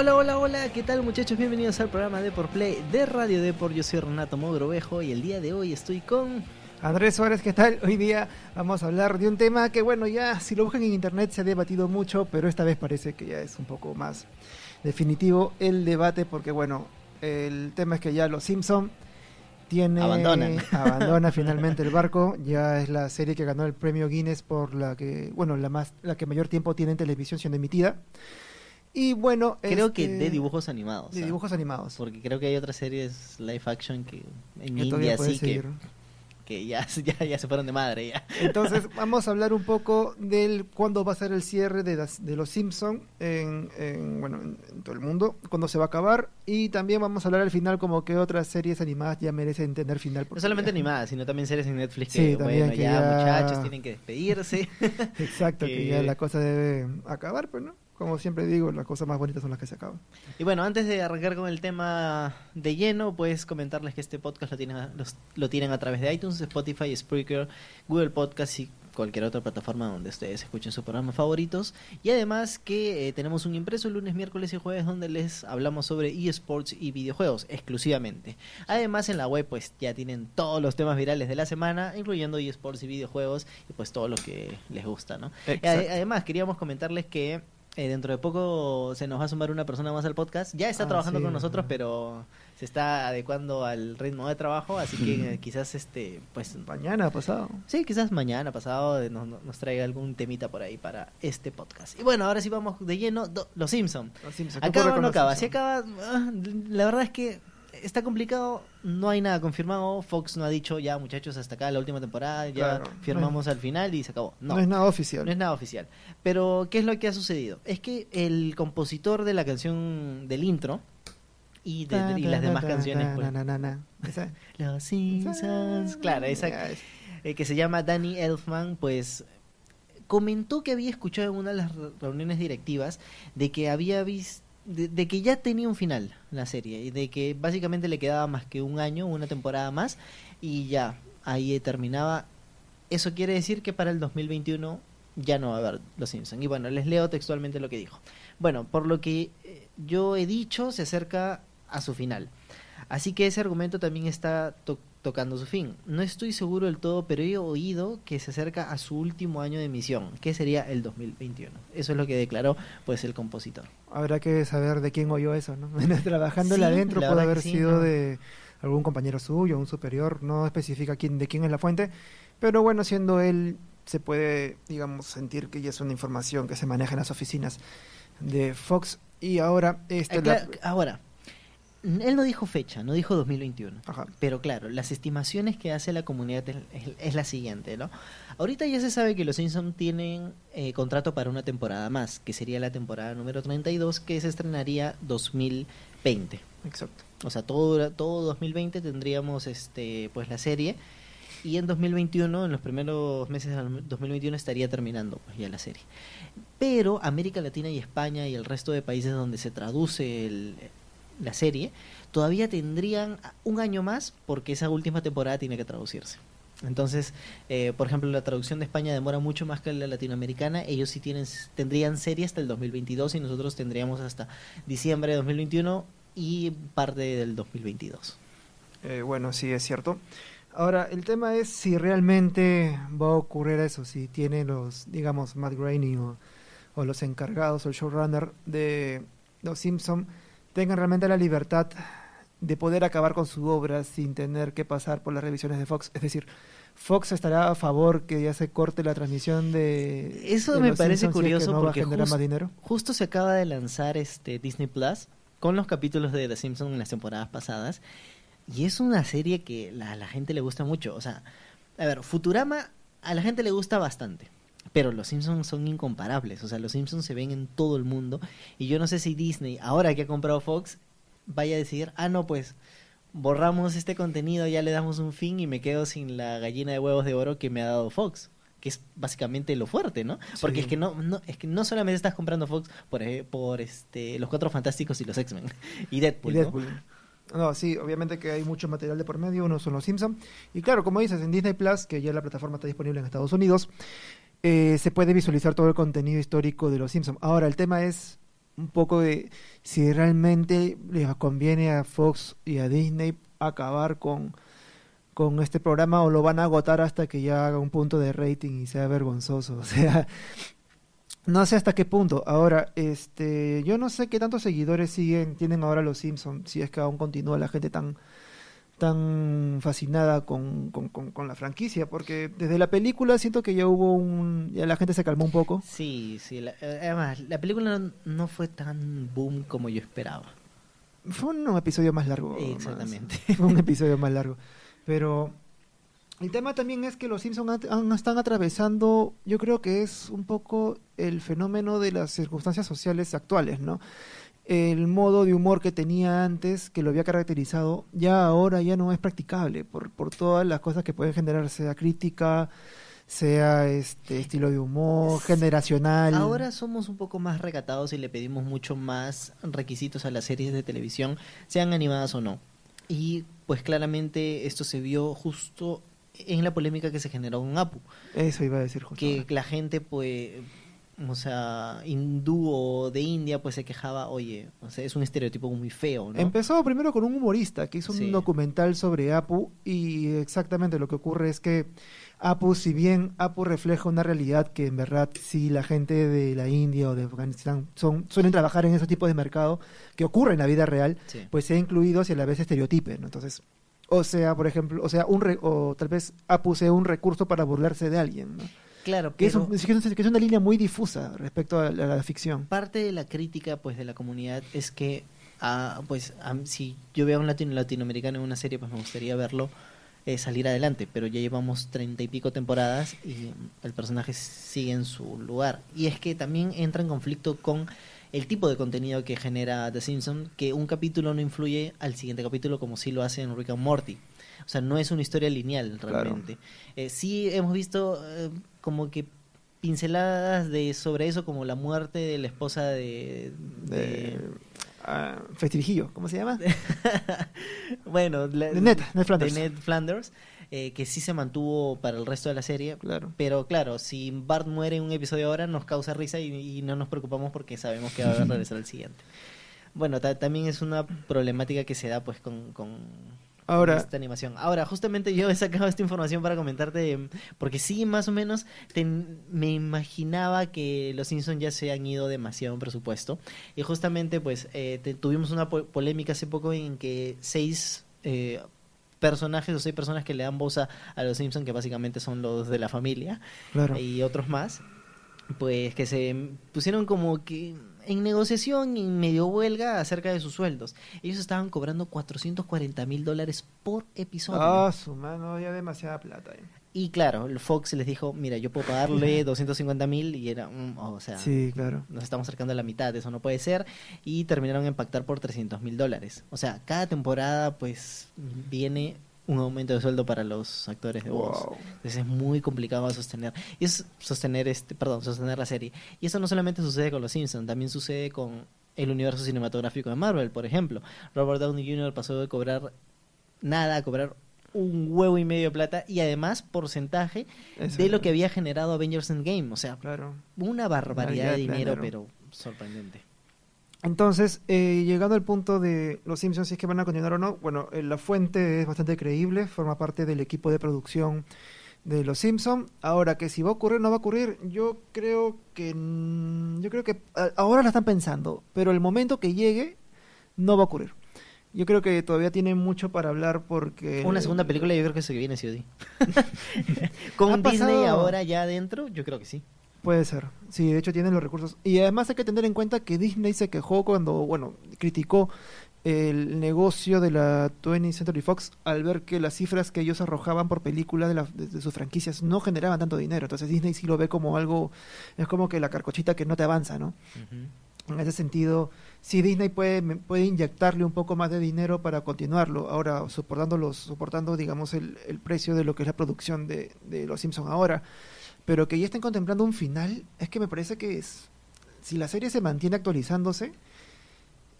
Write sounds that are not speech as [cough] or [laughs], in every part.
Hola, hola, hola, ¿qué tal muchachos? Bienvenidos al programa de Por Play de Radio Deport. Yo soy Renato Mogrovejo y el día de hoy estoy con... Andrés Suárez, ¿qué tal? Hoy día vamos a hablar de un tema que, bueno, ya si lo buscan en internet se ha debatido mucho, pero esta vez parece que ya es un poco más definitivo el debate, porque, bueno, el tema es que ya Los Simpson tiene Abandonan. [laughs] abandona finalmente el barco, ya es la serie que ganó el premio Guinness por la que, bueno, la más la que mayor tiempo tiene en televisión siendo emitida. Y bueno, Creo que este, de dibujos animados. de ¿ah? dibujos animados. Porque creo que hay otras series live action que en que India sí que, que ya, [laughs] ya, ya se fueron de madre ya. Entonces [laughs] vamos a hablar un poco del cuándo va a ser el cierre de, las- de los Simpson en, en, bueno en, en todo el mundo, cuándo se va a acabar y también vamos a hablar al final como que otras series animadas ya merecen tener final. No solamente ya- animadas, sino también series en Netflix Sí, que, también bueno, que ya, ya- muchachos tienen que despedirse. [laughs] Exacto, que... que- ya la cosa debe acabar, pero no. Como siempre digo, las cosas más bonitas son las que se acaban. Y bueno, antes de arrancar con el tema de lleno, pues comentarles que este podcast lo tienen, a- los- lo tienen a través de iTunes, Spotify, Spreaker, Google Podcast y cualquier otra plataforma donde ustedes escuchen sus programas favoritos. Y además que eh, tenemos un impreso lunes, miércoles y jueves donde les hablamos sobre eSports y videojuegos exclusivamente. Además en la web pues ya tienen todos los temas virales de la semana, incluyendo eSports y videojuegos y pues todo lo que les gusta, ¿no? Además, queríamos comentarles que eh, dentro de poco se nos va a sumar una persona más al podcast. Ya está Ah, trabajando sí, con nosotros, pero se está adecuando al ritmo de trabajo, así que eh, quizás este, pues Mañana pasado. sí, quizás mañana pasado eh, nos, nos traiga algún temita por ahí para este podcast. Y bueno, ahora sí vamos de lleno, do- Los Simpson. Los Simpson, ¿qué Acaba no acaba. Si Simpson? acaba, ah, la verdad es que está complicado, no hay nada confirmado. Fox no ha dicho ya, muchachos, hasta acá la última temporada, ya Claro, no firmamos al final y se acabó. No, es nada oficial. No es nada oficial. Pero, ¿qué es lo que ha sucedido? Es que el compositor de la canción del intro y, de- y las demás canciones, pues, [laughs] Los Simpsons, claro, esa, eh, que se llama Danny Elfman, pues comentó que había escuchado en una de las re- reuniones directivas de que había visto de, que ya tenía un final la serie y de que básicamente le quedaba más que un año, una temporada más y ya ahí terminaba. Eso quiere decir que para el 2021 ya no va a haber Los Simpsons. Y bueno, les leo textualmente lo que dijo. Bueno, por lo que eh, yo he dicho, se acerca a su final. Así que ese argumento también está to- tocando su fin. No estoy seguro del todo, pero he oído que se acerca a su último año de emisión, que sería el 2021. Eso es lo que declaró pues el compositor. Habrá que saber de quién oyó eso, ¿no? [laughs] Trabajándole Sí, adentro puede haber sí, sido ¿no? de algún compañero suyo, un superior, no especifica quién, de quién es la fuente, pero bueno, siendo él, se puede, digamos, sentir que ya es una información que se maneja en las oficinas de Fox. Y ahora, este, Eh, la- Ahora, él no dijo fecha, no dijo 2021. Ajá. Pero claro, las estimaciones que hace la comunidad es, es- es la siguiente, ¿no? Ahorita ya se sabe que los Simpsons tienen eh, contrato para una temporada más, que sería la temporada número 32, que se estrenaría 2020. exacto. O sea, todo, todo 2020 tendríamos este pues la serie y en 2021, en los primeros meses del 2021 estaría terminando pues ya la serie. Pero América Latina y España y el resto de países donde se traduce el- la serie todavía tendrían un año más porque esa última temporada tiene que traducirse. Entonces, eh, por ejemplo, la traducción de España demora mucho más que la latinoamericana. Ellos sí tienen, tendrían serie hasta el 2022 y nosotros tendríamos hasta diciembre de 2021 y parte del 2022. Eh, bueno, sí, es cierto. Ahora, el tema es si realmente va a ocurrir eso, si tiene los, digamos, Matt Groening o, o los encargados o el showrunner de Los Simpson tengan realmente la libertad de poder acabar con su obra sin tener que pasar por las revisiones de Fox. Es decir, Fox estará a favor que ya se corte la transmisión de Eso de me parece Simpsons si es que curioso no va a porque más dinero. Justo se acaba de lanzar este Disney Plus con los capítulos de The Simpsons en las temporadas pasadas. Y es una serie que la- a la gente le gusta mucho. O sea, a ver, Futurama a la gente le gusta bastante. Pero los Simpsons son incomparables. O sea, los Simpsons se ven en todo el mundo. Y yo no sé si Disney, ahora que ha comprado Fox, vaya a decir, ah, no, pues borramos este contenido, ya le damos un fin y me quedo sin la gallina de huevos de oro que me ha dado Fox. Que es básicamente lo fuerte, ¿no? Porque Sí. es que no, no, es que no solamente estás comprando Fox por, eh, por este los cuatro fantásticos y los X-Men [laughs] y Deadpool. Deadpool. No, sí, obviamente que hay mucho material de por medio, uno son los Simpsons. Y claro, como dices, en Disney Plus, que ya la plataforma está disponible en Estados Unidos, eh, se puede visualizar todo el contenido histórico de los Simpsons. Ahora, el tema es un poco de si realmente les conviene a Fox y a Disney acabar con, con este programa o lo van a agotar hasta que ya haga un punto de rating y sea vergonzoso. [laughs] O sea, no sé hasta qué punto. Ahora, este, yo no sé qué tantos seguidores siguen, tienen ahora los Simpsons, si es que aún continúa la gente tan tan fascinada con, con, con, la franquicia, porque desde la película siento que ya hubo un... ya la gente se calmó un poco. Sí, sí, eh, además, la película no, fue tan boom como yo esperaba. Fue un episodio más largo. Exactamente. Fue un episodio más largo. Pero el tema también es que los Simpsons están atravesando, yo creo que es un poco el fenómeno de las circunstancias sociales actuales, ¿no? El modo de humor que tenía antes, que lo había caracterizado, ya ahora ya no es practicable por, por todas las cosas que pueden generar, sea crítica, sea este estilo de humor, generacional. Ahora somos un poco más recatados y le pedimos mucho más requisitos a las series de televisión, sean animadas o no. Y pues claramente esto se vio justo en la polémica que se generó en Apu. Eso iba a decir justo. Que la gente pues o sea, hindú o de India, pues se quejaba, oye, o sea, es un estereotipo muy feo, ¿no? Empezó primero con un humorista que hizo un documental sobre Apu y exactamente lo que ocurre es que Apu, si bien Apu refleja una realidad que en verdad si la gente de la India o de Afganistán son, suelen trabajar en ese tipo de mercado que ocurre en la vida real, pues se ha incluido hacia la vez estereotipe, ¿no? Entonces, o sea, por ejemplo, o sea, un o tal vez Apu sea un recurso para burlarse de alguien, ¿no? Claro, que, es que, es una línea muy difusa respecto a la, ficción. Parte de la crítica pues de la comunidad es que ah, pues si yo veo a un latino latinoamericano en una serie pues me gustaría verlo eh, salir adelante, pero ya llevamos treinta y pico temporadas y el personaje sigue en su lugar. Y es que también entra en conflicto con el tipo de contenido que genera The Simpsons, que un capítulo no influye al siguiente capítulo como si lo hace en Rick and Morty. O sea, no es una historia lineal realmente. Eh, sí hemos visto eh, como que pinceladas de sobre eso, como la muerte de la esposa de... de... Ah, Festivijillo, ¿cómo se llama? [laughs] bueno, de Ned, Flanders. De Ned Flanders. Eh, que sí se mantuvo para el resto de la serie. Claro. Pero claro, si Bart muere en un episodio ahora, nos causa risa y, no nos preocupamos porque sabemos que va a [laughs] regresar al siguiente. Bueno, también es una problemática que se da pues con, con Ahora, esta animación. Ahora, justamente yo he sacado esta información para comentarte, porque sí, más o menos, me imaginaba que los Simpsons ya se han ido demasiado en presupuesto. Y justamente, pues, eh, tuvimos una polémica hace poco en que seis eh, personajes o seis personas que le dan voz a, los Simpsons, que básicamente son los de la familia, y otros más, pues que se pusieron como que en negociación y en medio huelga acerca de sus sueldos. Ellos estaban cobrando 440 mil dólares por episodio. Ah, su mano, ya demasiada plata. Y claro, el Fox les dijo, mira, yo puedo pagarle [laughs] 250 mil y era, o sea, sí, claro. nos estamos acercando a la mitad, eso no puede ser. Y terminaron en pactar por 300 mil dólares. O sea, cada temporada pues viene un aumento de sueldo para los actores de voz. Entonces es muy complicado sostener. Y es sostener este, perdón, sostener la serie. Y eso no solamente sucede con los Simpsons, también sucede con el universo cinematográfico de Marvel, por ejemplo. Robert Downey Jr. pasó de cobrar nada a cobrar un huevo y medio de plata y además porcentaje de lo que había generado Avengers Endgame. O sea, claro. una barbaridad de dinero, pero sorprendente. Entonces, eh, llegando al punto de los Simpsons, si es que van a continuar o no, bueno, eh, la fuente es bastante creíble, forma parte del equipo de producción de los Simpsons. Ahora que si va a ocurrir o no va a ocurrir, yo creo que yo creo que ahora la están pensando, pero el momento que llegue no va a ocurrir. Yo creo que todavía tiene mucho para hablar porque una segunda película yo creo que se viene sí o sí. [laughs] Con Disney ahora ya adentro, yo creo que sí. Puede ser, sí, de hecho tienen los recursos. Y además hay que tener en cuenta que Disney se quejó cuando, bueno, criticó el negocio de la 20th Century Fox al ver que las cifras que ellos arrojaban por película de, de, sus franquicias no generaban tanto dinero. Entonces Disney sí lo ve como algo, es como que la carcochita que no te avanza, ¿no? En ese sentido, sí Disney puede, puede inyectarle un poco más de dinero para continuarlo. Ahora, soportando, los, soportando digamos, el, el precio de lo que es la producción de, de Los Simpsons ahora pero que ya estén contemplando un final, es que me parece que es, si la serie se mantiene actualizándose,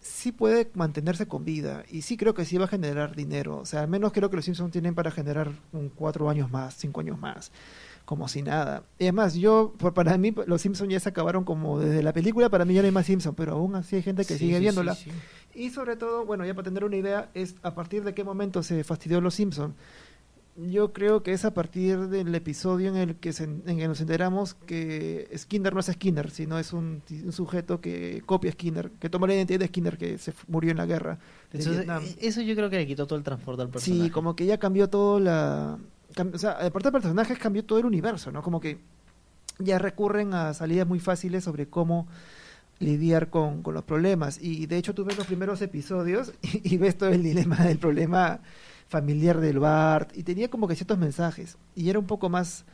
sí puede mantenerse con vida y sí creo que sí va a generar dinero. O sea, al menos creo que los Simpsons tienen para generar un cuatro años más, cinco años más. como si nada. Y además, yo, por, para mí, los Simpsons ya se acabaron como desde la película, para mí ya no hay más Simpsons, pero aún así hay gente que Sí, sigue sí, viéndola. sí. Y sobre todo, bueno, ya para tener una idea, es a partir de qué momento se fastidió Los Simpson. Yo creo que es a partir del episodio en el que, se- en que nos enteramos que Skinner no es Skinner, sino es un, un sujeto que copia a Skinner, que toma la identidad de Skinner que se murió en la guerra de Vietnam. eh, eso yo creo que le quitó todo el transporte al personaje. Sí, como que ya cambió todo la... o sea, aparte de personajes, cambió todo el universo, ¿no? Como que ya recurren a salidas muy fáciles sobre cómo lidiar con, con los problemas. Y de hecho tú ves los primeros episodios [laughs] y, y ves todo el dilema del problema familiar del Bart. Y tenía como que ciertos mensajes. Y era un poco más...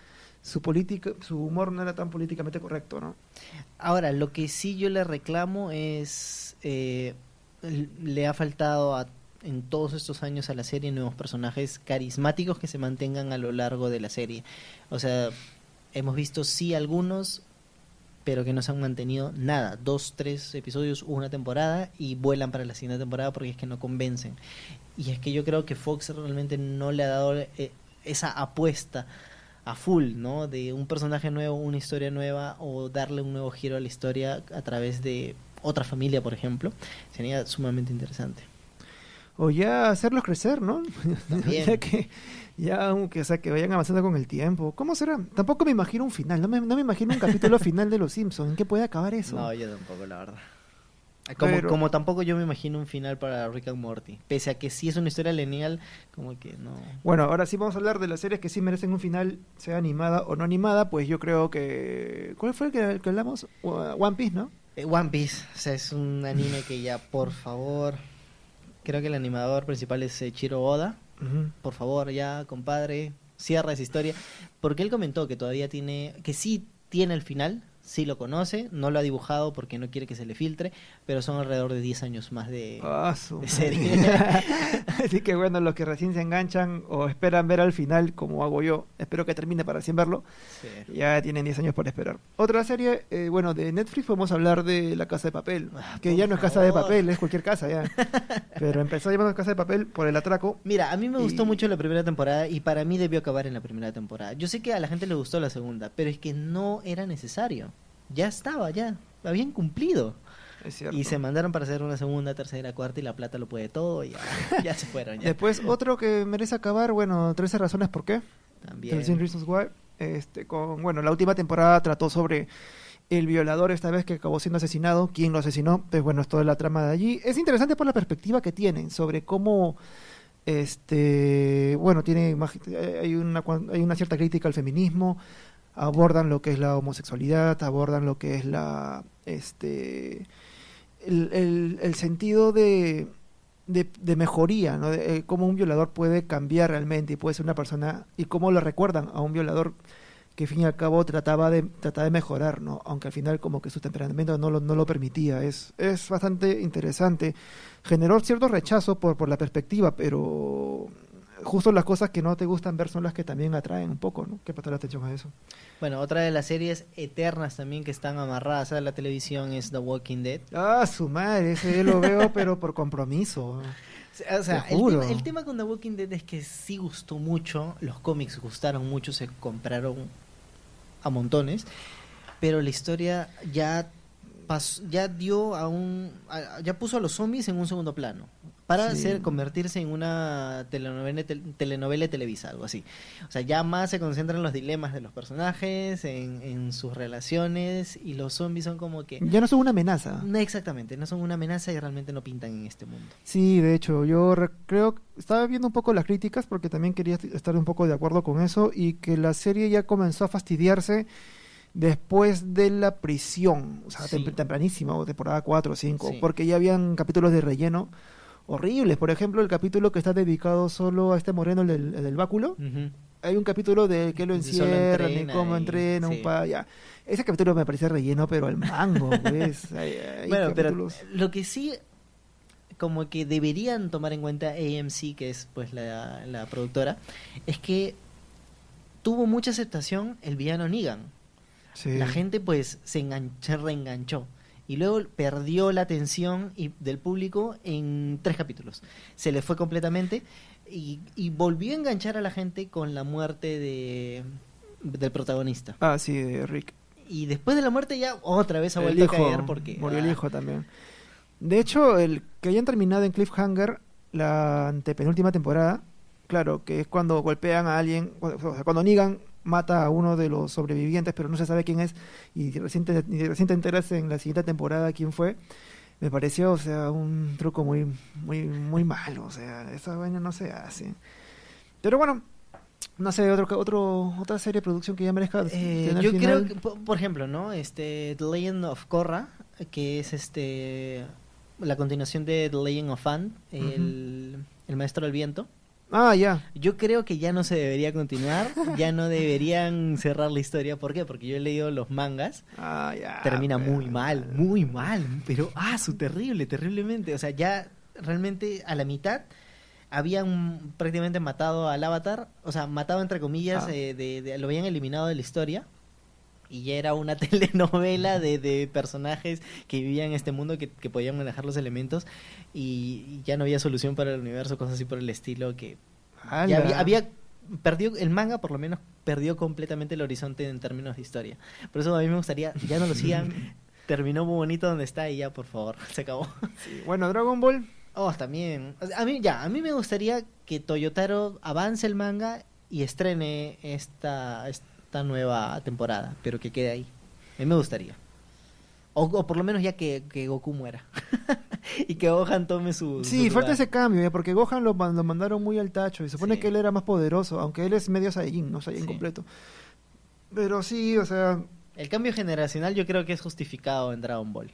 Su política, su humor no era tan políticamente correcto, ¿no? Ahora, lo que sí yo le reclamo es. eh, le ha faltado a- en todos estos años a la serie nuevos personajes carismáticos que se mantengan a lo largo de la serie. O sea, hemos visto sí algunos, pero que no se han mantenido nada. Dos, tres episodios, una temporada y vuelan para la siguiente temporada porque es que no convencen. Y es que yo creo que Fox realmente no le ha dado eh, esa apuesta a full, ¿no? De un personaje nuevo, una historia nueva o darle un nuevo giro a la historia a través de otra familia, por ejemplo. Sería sumamente interesante. O ya hacerlos crecer, ¿no? [laughs] Ya que, ya aunque, o sea, que vayan avanzando con el tiempo. ¿Cómo será? Tampoco me imagino un final, no me, no me imagino un capítulo [laughs] final de Los Simpsons. ¿En qué puede acabar eso? No, yo tampoco, la verdad. Como, Pero- como tampoco yo me imagino un final para Rick and Morty. Pese a que sí es una historia lineal, como que no. Bueno, ahora sí vamos a hablar de las series que sí merecen un final, sea animada o no animada. Pues yo creo que. ¿Cuál fue el que, el que hablamos? One Piece, ¿no? Eh, One Piece, o sea, es un anime que ya, por favor. Creo que el animador principal es eh, Chiro Oda. Por favor, ya, compadre, cierra esa historia. Porque él comentó que todavía tiene, que sí tiene el final, sí lo conoce, no lo ha dibujado porque no quiere que se le filtre, pero son alrededor de 10 años más de... Ah, de serie. [laughs] Así que bueno, los que recién se enganchan o esperan ver al final, como hago yo, espero que termine para recién verlo, Sí. ya tienen 10 años por esperar. Otra serie, eh, bueno, de Netflix podemos hablar de La Casa de Papel, Ah, que ya no es Casa de. Papel, es cualquier casa ya. [laughs] Pero empezó llamando Casa de Papel por el atraco. Mira, a mí me gustó mucho la primera temporada y para mí debió acabar en la primera temporada. Yo sé que a la gente le gustó la segunda, pero es que no era necesario. Ya estaba, ya. Habían cumplido. Y se mandaron para hacer una segunda, tercera, cuarta y la plata lo puede todo y ya, [laughs] ya se fueron. Ya. Después, otro que merece acabar, bueno, 13 razones por qué. También. 13 Reasons Why. Este, con, bueno, la última temporada trató sobre el violador esta vez que acabó siendo asesinado, quién lo asesinó, pues bueno, es toda la trama de allí. Es interesante por la perspectiva que tienen sobre cómo este, bueno, tiene eh, hay una hay una cierta crítica al feminismo, abordan lo que es la homosexualidad, abordan lo que es la este el, el- el sentido de, de, de mejoría, ¿no? De, eh, cómo un violador puede cambiar realmente y puede ser una persona y cómo lo recuerdan a un violador que al fin y al cabo trataba de trataba de mejorar, ¿no? Aunque al final como que su temperamento no lo, no lo permitía. Es, es bastante interesante. Generó cierto rechazo por, por la perspectiva, pero justo las cosas que no te gustan ver son las que también atraen un poco, ¿no? Que prestar atención a eso. Bueno, otra de las series eternas también que están amarradas a la televisión es The Walking Dead. Ah, su madre, ese yo lo veo, pero por compromiso. O sea, el tema, el tema con The Walking Dead es que sí gustó mucho, los cómics gustaron mucho, se compraron a montones, pero la historia ya ya dio a un a- ya puso a los zombies en un segundo plano para Sí. hacer convertirse en una telenovela tel- telenovela Televisa algo así o sea ya más se concentra en los dilemas de los personajes en, en sus relaciones y los zombies son como que Ya no son una amenaza. no exactamente no son una amenaza y realmente no pintan en este mundo Sí, de hecho, yo re- creo, estaba viendo un poco las críticas porque también quería est- estar un poco de acuerdo con eso y que la serie ya comenzó a fastidiarse después de la prisión, o sea, Sí. tem- tempranísima, o temporada 4 o 5, Sí. porque ya habían capítulos de relleno horribles. Por ejemplo, el capítulo que está dedicado solo a este moreno, el del, el del báculo. Hay un capítulo de que lo De encierran y entrena cómo y- entrena un pa, ya. Ese capítulo me parece relleno, pero al mango, [laughs] pues. Hay- hay bueno, pero lo que sí como que deberían tomar en cuenta AMC, que es pues la, la productora, es que tuvo mucha aceptación el villano Negan. Sí. La gente pues se, engan- se reenganchó y luego perdió la atención y- del público en tres capítulos. Se le fue completamente y, y volvió a enganchar a la gente con la muerte de del protagonista. Ah, sí, de Rick. Y después de la muerte ya otra vez ha El vuelto a caer porque... Murió el ah, hijo también. De hecho, el que hayan terminado en Cliffhanger la antepenúltima temporada, claro, que es cuando golpean a alguien, o sea, cuando Negan mata a uno de los sobrevivientes, pero no se sabe quién es, y recién te, recién te enteras en la siguiente temporada quién fue, me pareció, o sea, un truco muy, muy, muy malo, o sea, esa vaina no se hace. Pero bueno, no sé, otro, otro, otra serie de producción que ya merezca Eh, yo final. creo que, po- por ejemplo, ¿no? Este, The Legend of Korra, que es este la continuación de The Legend of Fan, el, el maestro del viento. Ah, ya. Yo creo que ya no se debería continuar, ya no deberían cerrar la historia. ¿Por qué? Porque yo he leído los mangas, Ah, ya. termina pero- muy mal, muy mal, pero ah, su terrible, terriblemente. O sea, ya realmente a la mitad habían prácticamente matado al avatar, o sea, matado entre comillas, Ah. eh, de, de- lo habían eliminado de la historia. Y ya era una [laughs] telenovela de, de personajes que vivían en este mundo que, que podían manejar los elementos y, y ya no había solución para el universo, cosas así por el estilo que ya había, había perdió el manga por lo menos perdió completamente el horizonte en términos de historia. Por eso a mí me gustaría ya no lo sigan. [laughs] Terminó muy bonito donde está y ya por favor, [laughs] se acabó. Sí, Bueno, Dragon Ball. Oh, también. A mí ya, a mí me gustaría que Toyotaro avance el manga y estrene esta esta nueva temporada, pero que quede ahí. A mí me gustaría. O, o por lo menos ya que, que Goku muera. [laughs] y que Gohan tome su. Sí, su falta ese cambio, ¿eh? porque Gohan lo, man- lo mandaron muy al tacho. Y se supone Sí. que él era más poderoso, aunque él es medio Saiyajin, no Saiyajin Sí. completo. Pero sí, o sea, El cambio generacional yo creo que es justificado en Dragon Ball.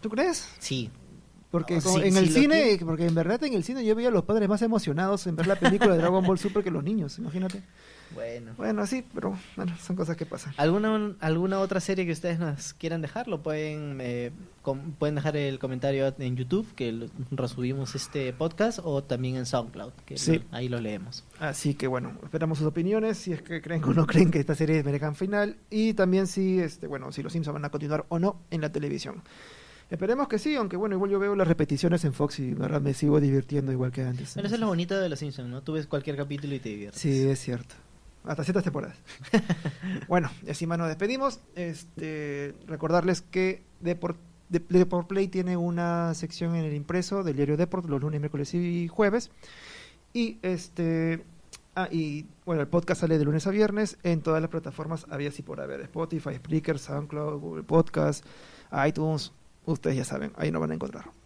¿tú crees? Sí. Porque sí, en el cine, porque en verdad en el cine yo veía a los padres más emocionados en ver la película de Dragon Ball Super que los niños, imagínate. Bueno. Bueno, sí, pero bueno, son cosas que pasan. ¿Alguna, ¿Alguna otra serie que ustedes nos quieran dejar? Lo pueden, eh, com- pueden dejar el comentario en YouTube, que lo- resubimos este podcast, o también en SoundCloud, que Sí. lo- ahí lo leemos. Así que bueno, esperamos sus opiniones, si es que creen o no [laughs] creen que esta serie merezcan final y también si este bueno, si los Simpsons van a continuar o no en la televisión. Esperemos que sí, aunque bueno, igual yo veo las repeticiones en Fox y verdad me sigo divirtiendo igual que antes. Bueno, eso es lo bonito de Los Simpsons, ¿no? Tú ves cualquier capítulo y te diviertes. Sí, es cierto. Hasta ciertas temporadas. [laughs] bueno, y así más nos despedimos. Este, recordarles que Deport, De- Deport Play tiene una sección en el impreso del diario Deport los lunes, miércoles y jueves. Y este ah, y bueno, el podcast sale de lunes a viernes en todas las plataformas había y por haber, Spotify, Spreaker, SoundCloud, Google Podcast, iTunes, ustedes ya saben, ahí nos van a encontrar.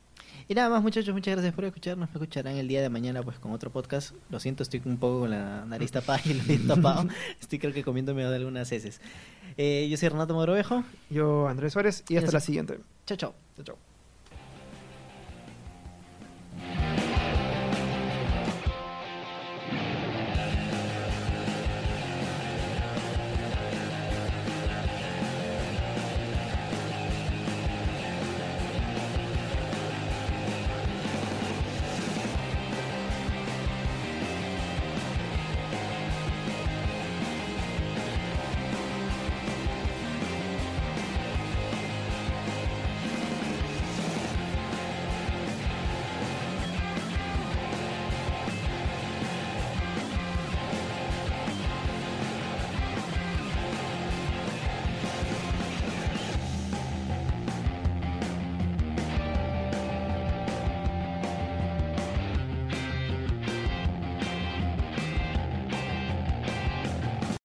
Y nada más, muchachos, muchas gracias por escucharnos. Me escucharán el día de mañana pues con otro podcast. Lo siento, estoy un poco con la nariz tapada y el oído [laughs] tapado. Estoy creo que comiéndome de algunas heces. Eh, yo soy Renato Morovejo. Yo, Andrés Suárez, y hasta la siguiente. Chao, chao. Chao, chao.